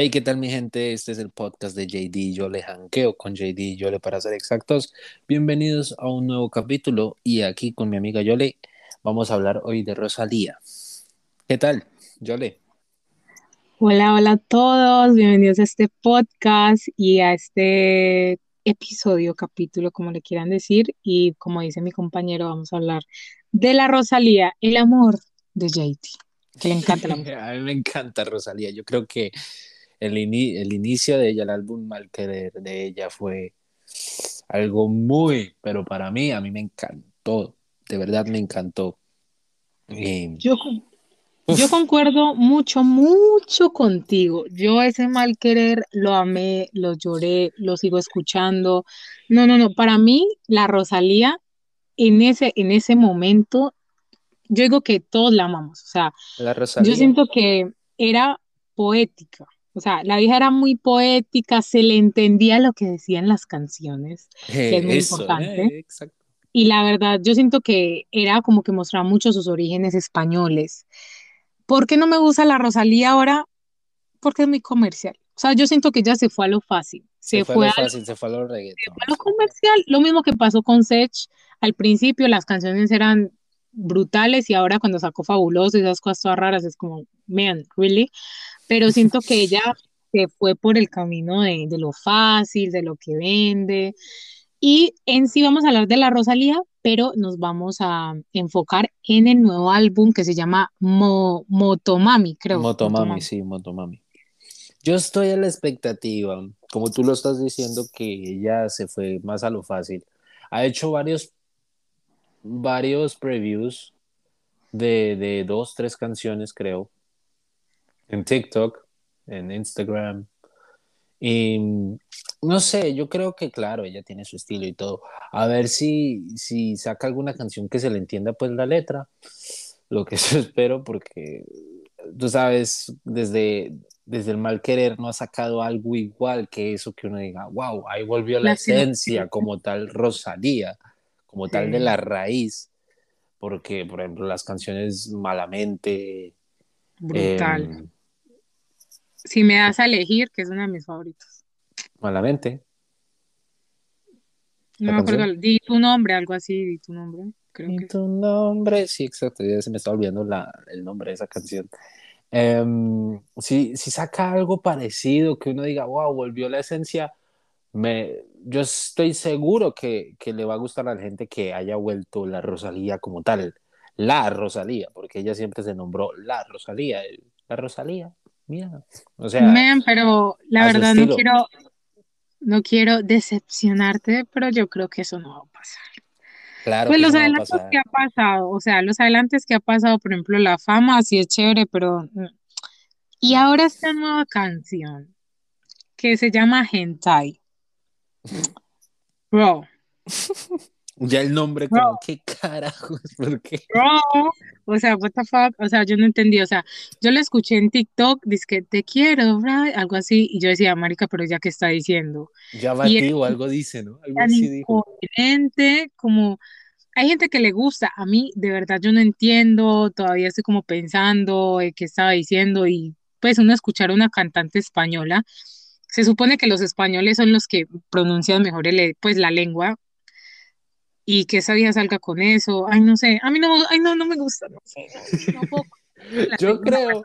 Hey, ¿qué tal mi gente? Este es el podcast de JD Yo le janqueo con JD Yole para ser exactos. Bienvenidos a un nuevo capítulo y aquí con mi amiga Yole vamos a hablar hoy de Rosalía. ¿Qué tal, Yole? Hola, hola a todos, bienvenidos a este podcast y a este episodio, capítulo, como le quieran decir. Y como dice mi compañero, vamos a hablar de la Rosalía, el amor de JD, que le encanta la a mí me encanta Rosalía. Yo creo que el, el inicio de ella, el álbum Mal Querer de ella fue algo muy, pero para mí, a mí me encantó, de verdad me encantó. yo, yo concuerdo mucho, mucho contigo. Yo ese mal querer lo amé, lo lloré, lo sigo escuchando. No, no, no, para mí la Rosalía en ese, en ese momento, yo digo que todos la amamos. O sea, yo siento que era poética. O sea, la vieja era muy poética, se le entendía lo que decían las canciones, que es muy importante. Eh, y la verdad, yo siento que era como que mostraba mucho sus orígenes españoles. ¿Por qué no me gusta la Rosalía ahora? Porque es muy comercial. O sea, yo siento que ya se fue a lo fácil. Se, fue, a lo fácil, se fue a lo reggaeton. Se fue a lo comercial. Lo mismo que pasó con Sech. Al principio las canciones eran brutales y ahora cuando sacó Fabuloso y esas cosas todas raras es como, man, really pero siento que ella se fue por el camino de, lo fácil, de lo que vende. Y en sí vamos a hablar de la Rosalía, pero nos vamos a enfocar en el nuevo álbum que se llama Motomami, creo. Motomami, sí, Motomami. Yo estoy a la expectativa, como tú lo estás diciendo, que ella se fue más a lo fácil. Ha hecho varios, varios previews de, de dos, tres canciones, creo en TikTok, en Instagram. Y no sé, yo creo que claro, ella tiene su estilo y todo. A ver si, si saca alguna canción que se le entienda pues la letra. Lo que yo espero porque tú sabes, desde, desde el mal querer no ha sacado algo igual que eso que uno diga, wow, ahí volvió la, esencia como tal Rosalía, como tal de la raíz. Porque, por ejemplo, las canciones Malamente. Brutal. Em, si me das a elegir, que es una de mis favoritos. Malamente. No me acuerdo, di tu nombre, algo así, di tu nombre. Creo di tu nombre, sí, exacto, ya se me está olvidando el nombre de esa canción. Em, si, saca algo parecido, que uno diga, wow, volvió la esencia, me, yo estoy seguro que, que le va a gustar a la gente que haya vuelto la Rosalía como tal, la Rosalía, porque ella siempre se nombró la Rosalía, la Rosalía, Mira, o sea. pero la verdad no quiero, no quiero decepcionarte, pero yo creo que eso no va a pasar. Claro. Pues los adelantos que ha pasado, o sea, los adelantos que ha pasado, por ejemplo, la fama, sí es chévere, pero. Mm. Y ahora esta nueva canción que se llama Hentai. Bro. Ya el nombre, como, ¿qué carajos? ¿Por qué? O sea, what the fuck, o sea, yo no entendí, o sea, yo lo escuché en TikTok, dice que te quiero, algo así, y yo decía, marica, pero ya qué está diciendo. Ya va o algo dice, ¿no? Algo así dijo. como, hay gente que le gusta, a mí, de verdad, yo no entiendo, todavía estoy como pensando qué estaba diciendo, y pues uno escuchar a una cantante española, se supone que los españoles son los que pronuncian mejor el, pues la lengua, y que esa vieja salga con eso. Ay, no sé, a mí no, ay, no, no me gusta, no sé, no, puedo. yo creo,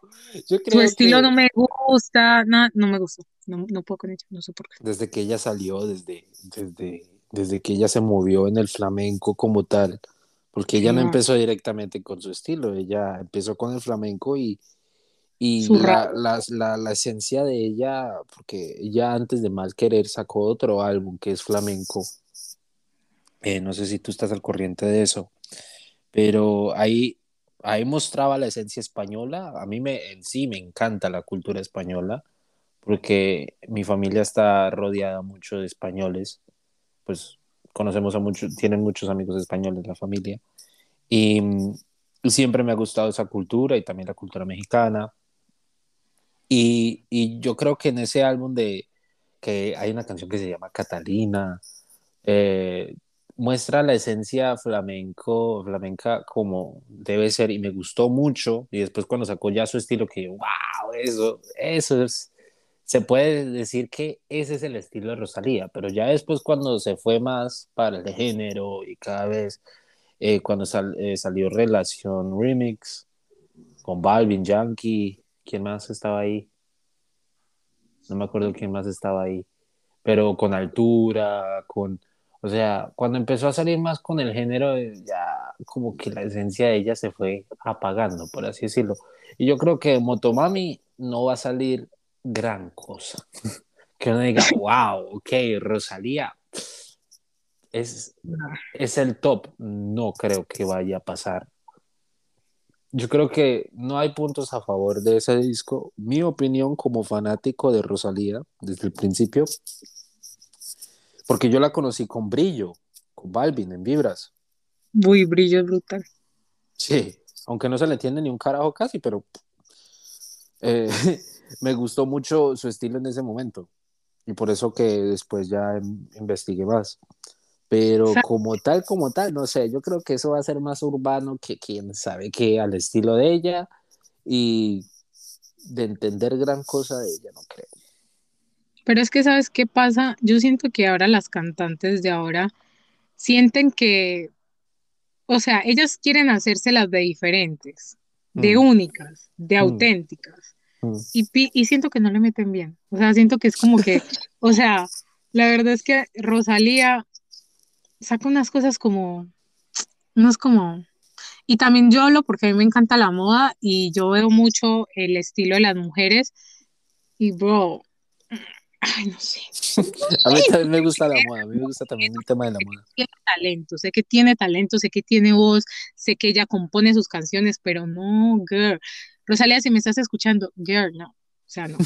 yo creo Su estilo no me gusta, no, no me gusta, no, no puedo con ella, no sé por qué. Desde que ella salió, desde, desde, desde que ella se movió en el flamenco como tal, porque ella no empezó directamente con su estilo, ella empezó con el flamenco y, y la, la, la, la, esencia de ella, porque ella antes de Mal Querer sacó otro álbum que es flamenco, eh, no sé si tú estás al corriente de eso, pero ahí, ahí mostraba la esencia española. A mí me, en sí me encanta la cultura española, porque mi familia está rodeada mucho de españoles, pues conocemos a muchos, tienen muchos amigos españoles la familia, y, siempre me ha gustado esa cultura y también la cultura mexicana. Y, y, yo creo que en ese álbum de que hay una canción que se llama Catalina, eh, muestra la esencia flamenco, flamenca como debe ser y me gustó mucho y después cuando sacó ya su estilo que wow, eso, eso es, se puede decir que ese es el estilo de Rosalía, pero ya después cuando se fue más para el género y cada vez eh, cuando eh, salió Relación Remix con Balvin, Yankee, ¿quién más estaba ahí? No me acuerdo quién más estaba ahí, pero con altura, con, o sea, cuando empezó a salir más con el género, ya como que la esencia de ella se fue apagando, por así decirlo. Y yo creo que Motomami no va a salir gran cosa. que uno diga, wow, ok, Rosalía es, es el top. No creo que vaya a pasar. Yo creo que no hay puntos a favor de ese disco. Mi opinión como fanático de Rosalía desde el principio, porque yo la conocí con Brillo, con Balvin en Vibras. Muy brillo brutal. Sí, aunque no se le entiende ni un carajo casi, pero eh, me gustó mucho su estilo en ese momento y por eso que después ya investigué más. Pero como tal, como tal, no sé, yo creo que eso va a ser más urbano que quién sabe qué al estilo de ella y de entender gran cosa de ella, no creo. Pero es que, ¿sabes qué pasa? Yo siento que ahora las cantantes de ahora sienten que, o sea, ellas quieren hacerse las de diferentes, de mm. únicas, de mm. auténticas. Mm. Y, siento que no le meten bien. O sea, siento que es como que, o sea, la verdad es que Rosalía saca unas cosas como, no es como, y también yo hablo porque a mí me encanta la moda y yo veo mucho el estilo de las mujeres y bro, ay, no sé. a mí también me gusta la moda, a mí me gusta también el tema de la moda. Tiene talento, sé que tiene talento, sé que tiene voz, sé que ella compone sus canciones, pero no, girl, Rosalía, si me estás escuchando, girl, no. O sea, no.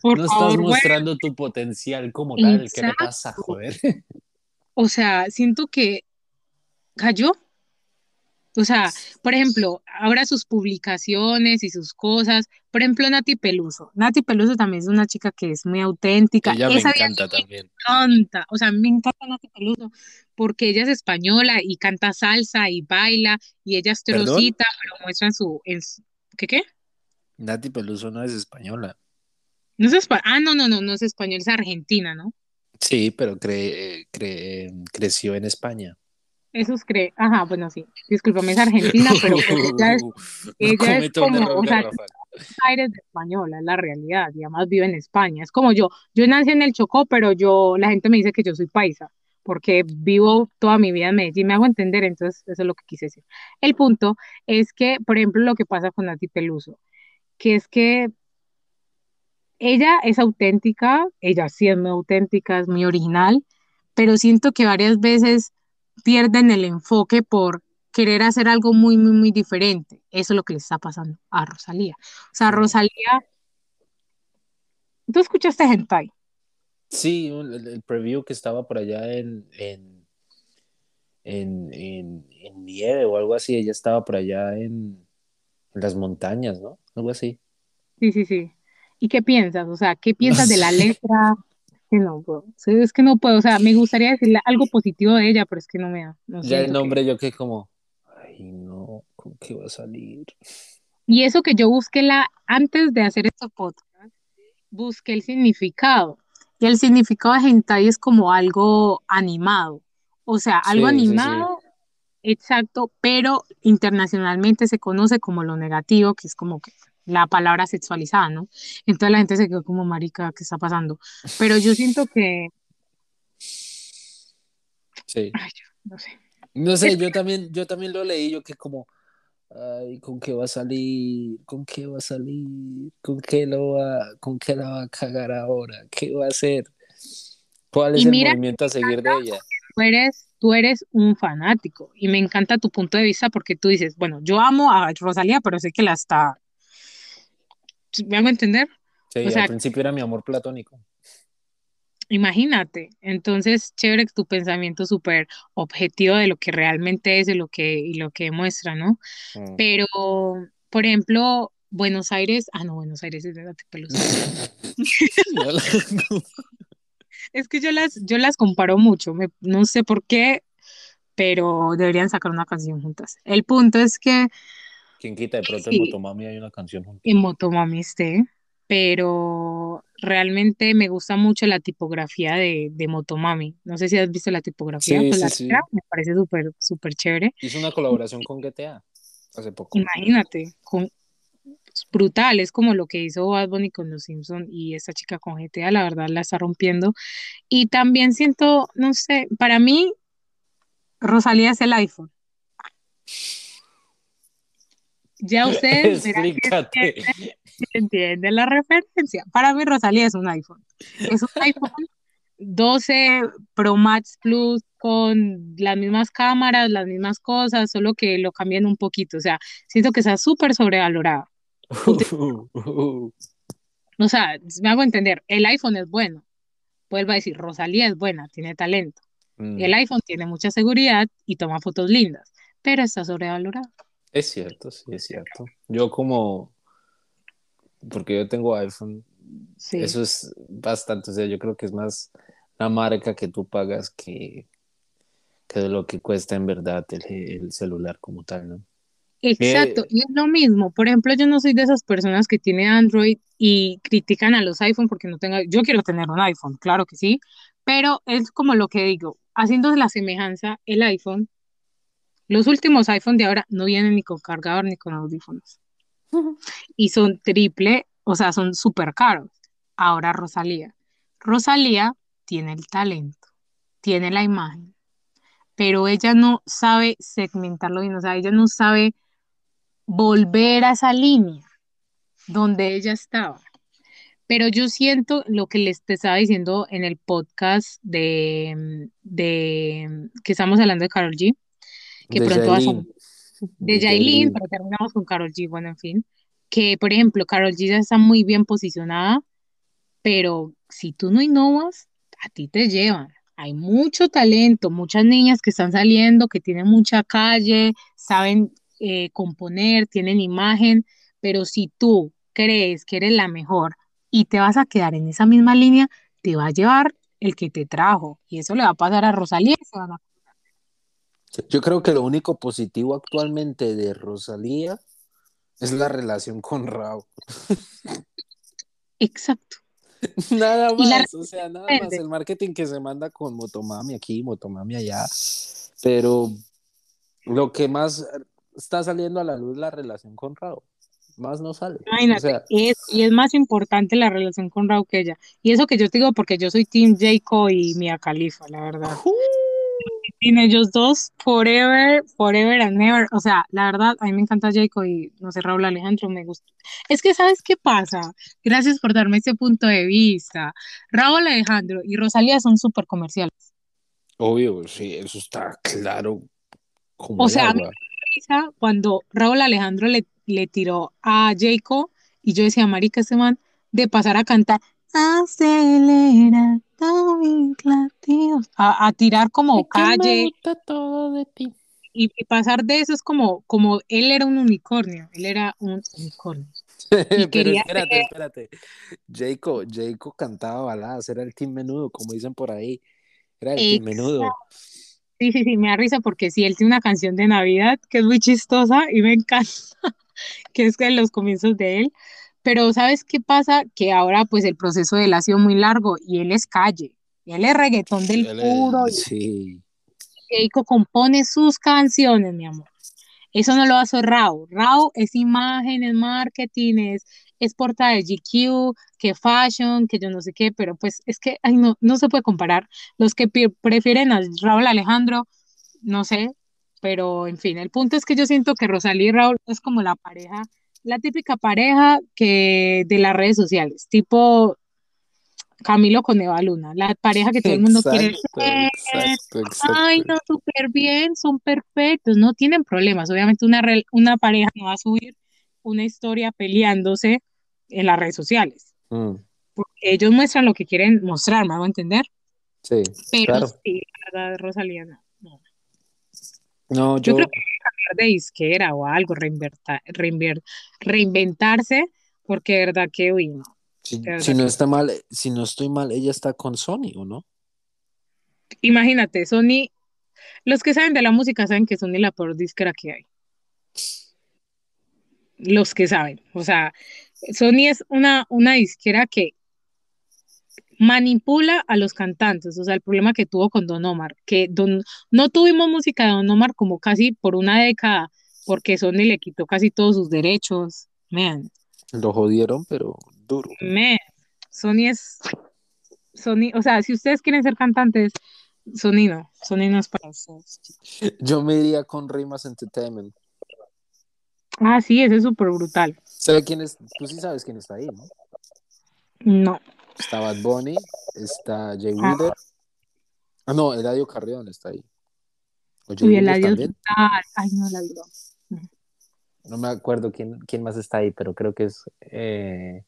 por no estás mostrando tu potencial como tal. ¿Qué me pasa, joder? O sea, siento que cayó. O sea, por ejemplo, ahora sus publicaciones y sus cosas. Por ejemplo, Nati Peluso. Nati Peluso también es una chica que es muy auténtica. Ella me encanta también. Me encanta. O sea, me encanta Nati Peluso porque ella es española y canta salsa y baila y ella es trocita, pero muestra su, en ¿Qué qué? Nati Peluso no es española. No es ah, no, no, no, no es española, es argentina, ¿no? Sí, pero cre creció en España. Eso es cree, ajá, bueno, sí, discúlpame, es argentina, pero pues ella es, ella es como, o sea, aires de española, es la realidad, y además vive en España. Es como yo, yo nací en el Chocó, pero yo, la gente me dice que yo soy paisa porque vivo toda mi vida en Medellín, me hago entender, entonces eso es lo que quise decir. El punto es que, por ejemplo, lo que pasa con Nati Peluso, que es que ella es auténtica, ella sí es muy auténtica, es muy original, pero siento que varias veces pierden el enfoque por querer hacer algo muy, muy, muy diferente. Eso es lo que le está pasando a Rosalía. O sea, Rosalía, ¿tú escuchaste Hentai? Sí, el, preview que estaba por allá en, en, en, nieve o algo así, ella estaba por allá en, las montañas, ¿no? Algo así. Sí, sí, sí. ¿Y qué piensas? O sea, ¿qué piensas de la letra? Que no, Es que no puedo, o sea, me gustaría decirle algo positivo de ella, pero es que no me da. ya el nombre yo que como, ay no, ¿con qué va a salir? Y eso que yo busqué la, antes de hacer este podcast, busqué el significado. Y el significado de hentai es como algo animado, o sea, algo animado, exacto, pero internacionalmente se conoce como lo negativo, que es como que la palabra sexualizada, ¿no? Entonces la gente se quedó como, marica, ¿qué está pasando? Pero yo siento que... Sí. no sé. No sé, yo también, yo también lo leí, yo que como, Ay, ¿con qué va a salir? ¿Con qué va a salir? ¿Con qué lo va, con qué la va a cagar ahora? ¿Qué va a hacer? ¿Cuál es el movimiento a seguir de ella? Tú eres, tú eres un fanático y me encanta tu punto de vista porque tú dices, bueno, yo amo a Rosalía, pero sé que la está... ¿Me hago entender? Sí, al principio era mi amor platónico. Imagínate, entonces chévere tu pensamiento súper objetivo de lo que realmente es de lo que, y lo que demuestra, ¿no? Mm. Pero, por ejemplo, Buenos Aires, ah, no, Buenos Aires es de la es que yo las, yo las comparo mucho, no sé por qué, pero deberían sacar una canción juntas. El punto es que... ¿Quién quita? De pronto en Motomami hay una canción juntas. En Motomami esté. pero realmente me gusta mucho la tipografía de, de Motomami. No sé si has visto la tipografía, Sí, pues sí, la sí. me parece súper, súper chévere. Hizo una colaboración con GTA hace poco. Imagínate, con, brutal, es como lo que hizo Bad Bunny con Los Simpson y esta chica con GTA, la verdad la está rompiendo. Y también siento, no sé, para mí, Rosalía es el iPhone. Ya ustedes Explícate. entienden la referencia. Para mí, Rosalía es un iPhone. Es un iPhone 12 Pro Max Plus con las mismas cámaras, las mismas cosas, solo que lo cambian un poquito. O sea, siento que está súper sobrevalorado. O sea, me hago entender, el iPhone es bueno. Vuelvo a decir, Rosalía es buena, tiene talento. Mm, El iPhone tiene mucha seguridad y toma fotos lindas, pero está sobrevalorado. Es cierto, sí, es cierto. Yo como, porque yo tengo iPhone, Sí. eso es bastante, o sea, yo creo que es más la marca que tú pagas que, que de lo que cuesta en verdad el, el celular como tal, ¿no? Exacto, y es lo mismo. Por ejemplo, yo no soy de esas personas que tienen Android y critican a los iPhone porque no tenga, yo quiero tener un iPhone, claro que sí, pero es como lo que digo, haciendo la semejanza, el iPhone, los últimos iPhone de ahora no vienen ni con cargador ni con audífonos y son triple, o sea, son súper caros. Ahora Rosalía. Rosalía tiene el talento, tiene la imagen, pero ella no sabe segmentarlo bien, o sea, ella no sabe volver a esa línea donde ella estaba. Pero yo siento lo que les te estaba diciendo en el podcast de, de que estamos hablando de Carol G, que de pronto a de Yailin. pero terminamos con Carol G, bueno, en fin, que por ejemplo, Carol G ya está muy bien posicionada, pero si tú no innovas, a ti te llevan. Hay mucho talento, muchas niñas que están saliendo, que tienen mucha calle, saben eh, componer, tienen imagen, pero si tú crees que eres la mejor y te vas a quedar en esa misma línea, te va a llevar el que te trajo. Y eso le va a pasar a Rosalía. y se van a- Yo creo que lo único positivo actualmente de Rosalía es la relación con Rao. Exacto. Nada más, o sea, nada más el marketing que se manda con Motomami aquí, Motomami allá, pero lo que más está saliendo a la luz es la relación con Rao, más no sale. O Imagínate, sea, es, y es más importante la relación con Raúl que ella. Y eso que yo te digo porque yo soy Team Jayco y Mia Khalifa, la verdad. Team ellos dos, forever, forever and never. O sea, la verdad, a mí me encanta Jayco y no sé, Raúl Alejandro me gusta. Es que, ¿sabes qué pasa? Gracias por darme este punto de vista. Raúl Alejandro y Rosalía son súper comerciales. obvio, sí, eso está claro como O sea, a mí me risa cuando Raúl Alejandro le, le tiró a Jayco y yo decía, marica, este man, de pasar a cantar, acelera mis latidos", a, a tirar como Es que me calle gusta todo de ti. y, y pasar de eso es como, como él era un unicornio, él era un unicornio. Pero quería espérate, ser- espérate. Jaco, Jaco cantaba baladas, era el team menudo, como dicen por ahí. Era el team menudo. Sí, sí, sí, me da risa porque sí, él tiene una canción de Navidad que es muy chistosa y me encanta, que es que en los comienzos de él. Pero ¿sabes qué pasa? Que ahora pues el proceso de él ha sido muy largo y él es calle, él es reggaetón del Él puro es- sí. y Keiko compone sus canciones, mi amor. Eso no lo hace Rao. Rao es imagen, es marketing, es, es portada de GQ, que fashion, que yo no sé qué, pero pues es que ay, no, no se puede comparar. Los que prefieren a Raúl Alejandro, no sé, pero en fin, el punto es que yo siento que Rosalía y Raúl es como la pareja, la típica pareja que de las redes sociales, tipo Camilo con Eva Luna, la pareja que todo el mundo quiere ser, exacto, exacto. Ay, no, súper bien, son perfectos, no tienen problemas. Obviamente una, una pareja no va a subir una historia peleándose en las redes sociales, Mm, porque ellos muestran lo que quieren mostrar, ¿me hago entender? sí, Pero claro. sí, la verdad, Rosalía, no, no. No, Yo yo, creo que cambiar de disquera o algo, reinverta- reinver- reinventarse, porque de verdad que, uy, no. si, no está mal, si no estoy mal, ella está con Sony, ¿o no? Imagínate, Sony, los que saben de la música saben que Sony es la peor disquera que hay. Los que saben, o sea, Sony es una, una disquera que manipula a los cantantes, o sea, el problema que tuvo con Don Omar, que don, no tuvimos música de Don Omar como casi por una década, porque Sony le quitó casi todos sus derechos, man. Lo jodieron, pero duro. Man, Sony es, Sony, o sea, si ustedes quieren ser cantantes, Sony no, Sony no es para ustedes. Yo me iría con Rimas Entertainment. Ah, sí, ese es súper brutal. ¿Sabe quién es? Tú sí sabes quién está ahí, ¿no? No. Está Bad Bunny, está Jay ah. Wheeler. Ah, no, Eladio Carrión está ahí. Jay Eladio está... Ay, no, Eladio. No me acuerdo quién, quién más está ahí, pero creo que es eh,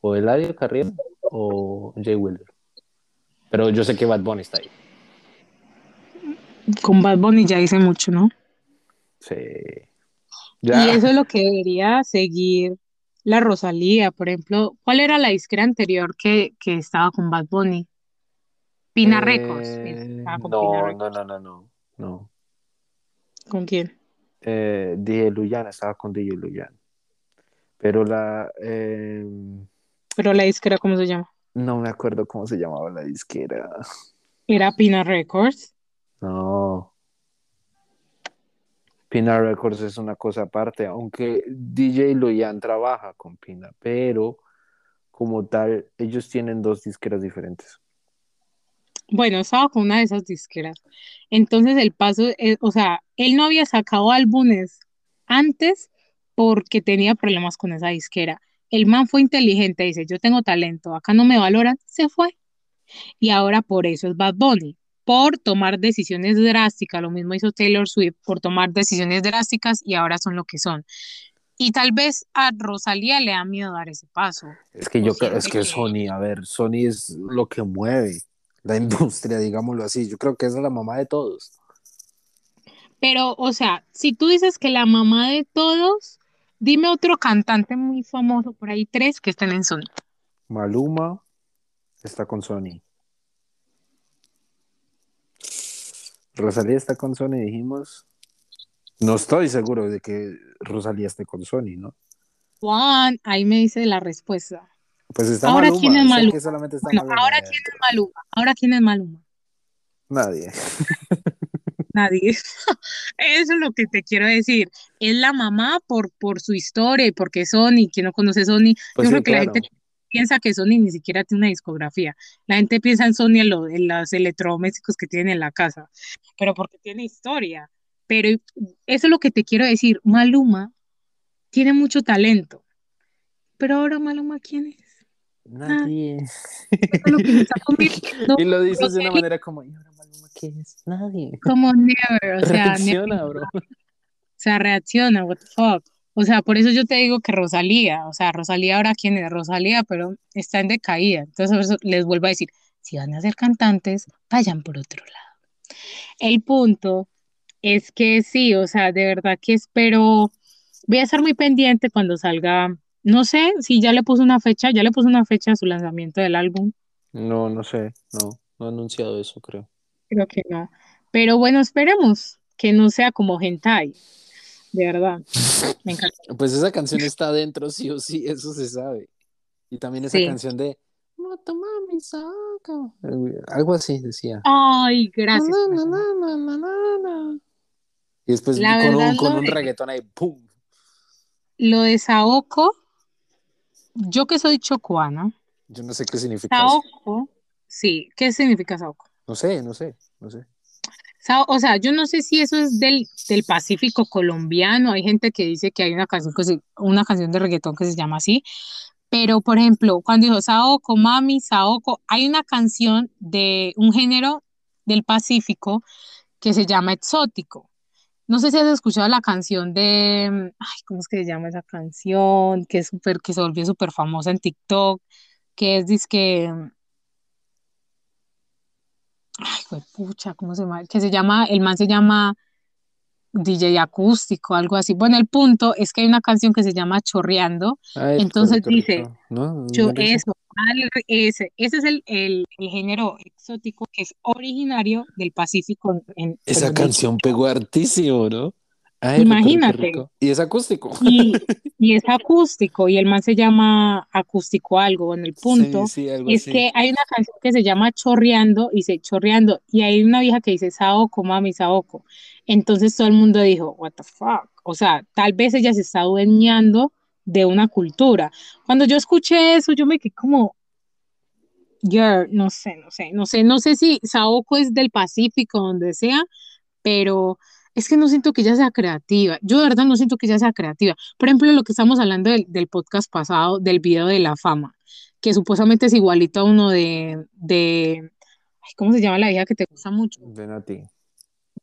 o Eladio Carrión o Jay Wheeler. Pero yo sé que Bad Bunny está ahí. Con Bad Bunny ya hice mucho, ¿no? Sí. Y eso es lo que debería seguir la Rosalía, por ejemplo. ¿Cuál era la disquera anterior que, estaba con Bad Bunny? Pina Records. Eh, no, no, no, no, no, ¿Con quién? Eh, DJ Luyan, estaba con DJ Luyan. Pero la... Em, ¿Pero la disquera cómo se llama? No me acuerdo cómo se llamaba la disquera. ¿Era Pina Records? No. Pina Records es una cosa aparte, aunque DJ Luyan trabaja con Pina, pero como tal, ellos tienen dos disqueras diferentes. Bueno, estaba con una de esas disqueras. Entonces el paso, o sea, él no había sacado álbumes antes porque tenía problemas con esa disquera. El man fue inteligente, dice, yo tengo talento, acá no me valoran, se fue. Y ahora por eso es Bad Bunny por tomar decisiones drásticas. Lo mismo hizo Taylor Swift por tomar decisiones drásticas y ahora son lo que son. Y tal vez a Rosalía le da miedo dar ese paso. Es que yo creo, es que, Sony, a ver, Sony es lo que mueve la industria, digámoslo así. Yo creo que es la mamá de todos. Pero, o sea, si tú dices que la mamá de todos, dime otro cantante muy famoso, por ahí tres que estén en Sony. Maluma está con Sony. Rosalía está con Sony, dijimos. No estoy seguro de que Rosalía esté con Sony, ¿no? Juan, ahí me dice la respuesta. Pues está ahora Maluma. quién es Maluma. ahora quién es Maluma. Ahora quién es Maluma. Nadie. Nadie. Eso es lo que te quiero decir. Es la mamá por, por su historia y porque Sony, quien no conoce Sony, pues yo creo que la gente piensa que Sony ni siquiera tiene una discografía. La gente piensa en Sony en, en los electrodomésticos que tienen en la casa, pero porque tiene historia. Pero eso es lo que te quiero decir. Maluma tiene mucho talento. Pero ahora Maluma, ¿quién es? Nadie. y lo dices de una manera como, ¿y ahora Maluma quién es? Nadie. Como never, o sea, reacciona, bro. O sea, reacciona, what the fuck. O sea, por eso yo te digo que Rosalía, o sea, Rosalía ahora quién es Rosalía, pero está en decaída. Entonces, les vuelvo a decir, si van a ser cantantes, vayan por otro lado. El punto es que sí, o sea, de verdad que espero, voy a estar muy pendiente cuando salga, no sé si ya le puse una fecha, ya le puse una fecha a su lanzamiento del álbum. No, no sé, no, no ha anunciado eso, creo. Creo que no. Pero bueno, esperemos que no sea como hentai de verdad. Me encanta. Pues esa canción está adentro, sí o sí, eso se sabe. Y también esa canción de Motomami Saka. Algo así decía. Ay, gracias. y después con, un, con un reggaetón ahí, ¡pum! Lo de Saoko, yo que soy chocuana. Yo no sé qué significa Saoko, sí, ¿qué significa Saoko? No sé, no sé, no sé. O sea, yo no sé si eso es del, del, Pacífico colombiano. Hay gente que dice que hay una canción, que una canción de reggaetón que se llama así. Pero, por ejemplo, cuando dijo Saoko, Mami, Saoko, hay una canción de un género del Pacífico que se llama exótico. No sé si has escuchado la canción de, ay, ¿cómo es que se llama esa canción? Que es super, que se volvió súper famosa en TikTok, que es disque, ay, fue pucha, ¿cómo se llama? Que se llama, el man se llama DJ acústico, algo así. Bueno, el punto es que hay una canción que se llama Chorreando, entonces dice, yo, eso, ese, ese es el, el, género exótico que es originario del Pacífico. Esa canción pegó hartísimo, ¿no? Imagínate. y es acústico. Y, es acústico, y el man se llama acústico algo en el punto. Sí, sí, y es que hay una canción que se llama Chorreando, y se Chorreando, y hay una vieja que dice Saoko, mami, Saoko. Entonces todo el mundo dijo, what the fuck. O sea, tal vez ella se está adueñando de una cultura. Cuando yo escuché eso, yo me quedé como, girl, no sé, no sé, no sé, no sé si Saoko es del Pacífico, donde sea, pero es que no siento que ella sea creativa. Yo de verdad no siento que ella sea creativa. Por ejemplo, lo que estamos hablando del, podcast pasado, del video de la fama, que supuestamente es igualito a uno de, de ¿cómo se llama la hija que te gusta mucho? De Nati.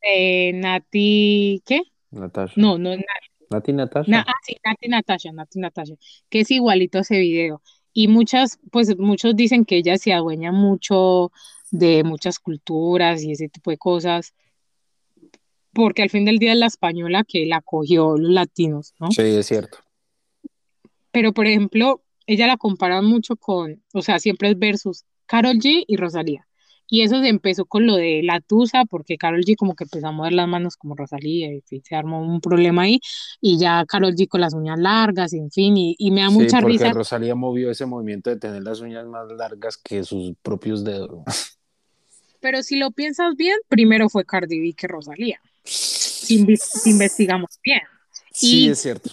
De Nati, ¿qué? Natasha. No, no es Nati. Nati Natasha. ah, sí, Nati Natasha, Nati Natasha, que es igualito a ese video. Y muchas, pues muchos dicen que ella se adueña mucho de muchas culturas y ese tipo de cosas porque al fin del día es la española que la cogió los latinos, ¿no? Sí, es cierto. Pero, por ejemplo, ella la compara mucho con, o sea, siempre es versus Carol G y Rosalía. Y eso se empezó con lo de la tusa, porque Carol G como que empezó a mover las manos como Rosalía, y se armó un problema ahí, y ya Carol G con las uñas largas, en fin, y, me da mucha porque risa. Rosalía movió ese movimiento de tener las uñas más largas que sus propios dedos. Pero si lo piensas bien, primero fue Cardi B que Rosalía investigamos bien. Sí, es cierto.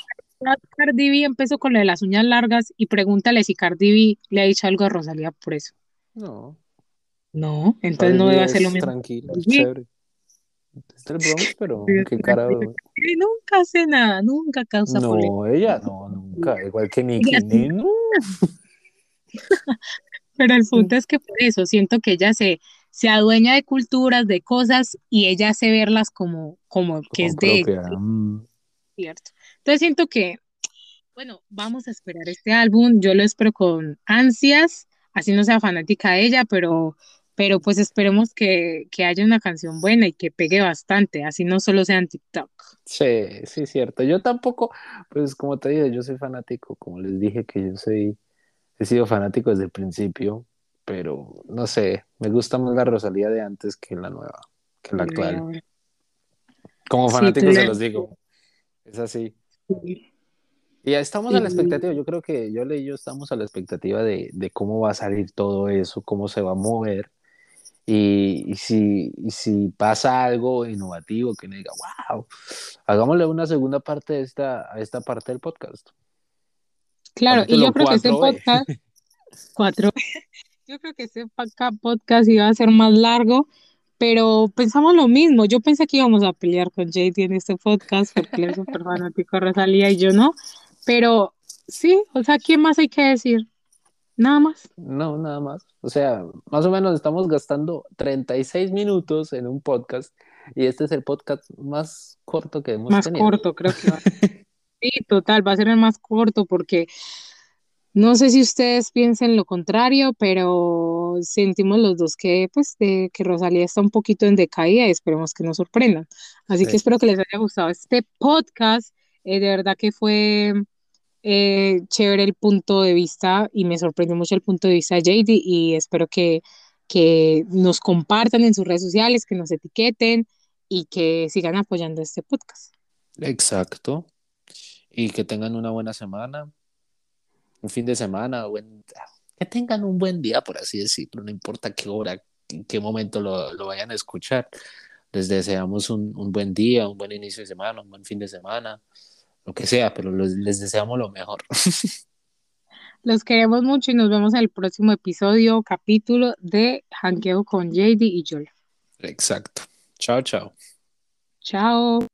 Cardi B empezó con lo de las uñas largas y pregúntale si Cardi B le ha dicho algo a Rosalía por eso. No. No, entonces no debe hacer lo mismo. Tranquilo, chévere. Es el Bronx, pero qué cara. Nunca hace nada, nunca causa No, ella no, nunca. Igual que Nicki, no. pero el punto es que por eso siento que ella se, se adueña de culturas, de cosas, y ella hace verlas como, como, que es de mm. Cierto. Entonces siento que, bueno, vamos a esperar este álbum, yo lo espero con ansias, así no sea fanática de ella, pero, pero pues esperemos que, que haya una canción buena y que pegue bastante, así no solo sea en TikTok. Sí, sí, cierto. Yo tampoco, pues como te digo, yo soy fanático, como les dije que yo soy, he sido fanático desde el principio, pero no sé, me gusta más la Rosalía de antes que la nueva, que la actual. Como fanático se los digo, es así. Y ya estamos a la expectativa, yo creo que yo y yo estamos a la expectativa de, cómo va a salir todo eso, cómo se va a mover. Y, si, si pasa algo innovativo que me diga, wow, hagámosle una segunda parte de esta, a esta parte del podcast. Claro, y yo creo que este podcast, cuatro, yo creo que ese podcast iba a ser más largo, pero pensamos lo mismo. Yo pensé que íbamos a pelear con JD en este podcast porque él es súper fanático de Rosalía y yo no. Pero sí, o sea, ¿qué más hay que decir? Nada más. No, nada más. O sea, más o menos estamos gastando 36 minutos en un podcast y este es el podcast más corto que hemos tenido. Más corto, creo que va. sí, total, va a ser el más corto porque no sé si ustedes piensen lo contrario, pero sentimos los dos que, pues, de, que Rosalía está un poquito en decaída y esperemos que nos sorprendan. Así que espero que les haya gustado este podcast. Eh, de verdad que fue eh, chévere el punto de vista y me sorprendió mucho el punto de vista de JD y espero que, que nos compartan en sus redes sociales, que nos etiqueten y que sigan apoyando este podcast. Exacto. Y que tengan una buena semana un fin de semana, buen, que tengan un buen día, por así decirlo, no importa qué hora, en qué momento lo, lo vayan a escuchar. Les deseamos un, un, buen día, un buen inicio de semana, un buen fin de semana, lo que sea, pero les deseamos lo mejor. Los queremos mucho y nos vemos en el próximo episodio, capítulo de Hanqueo con JD y Yola. Exacto. Chao, chao. Chao.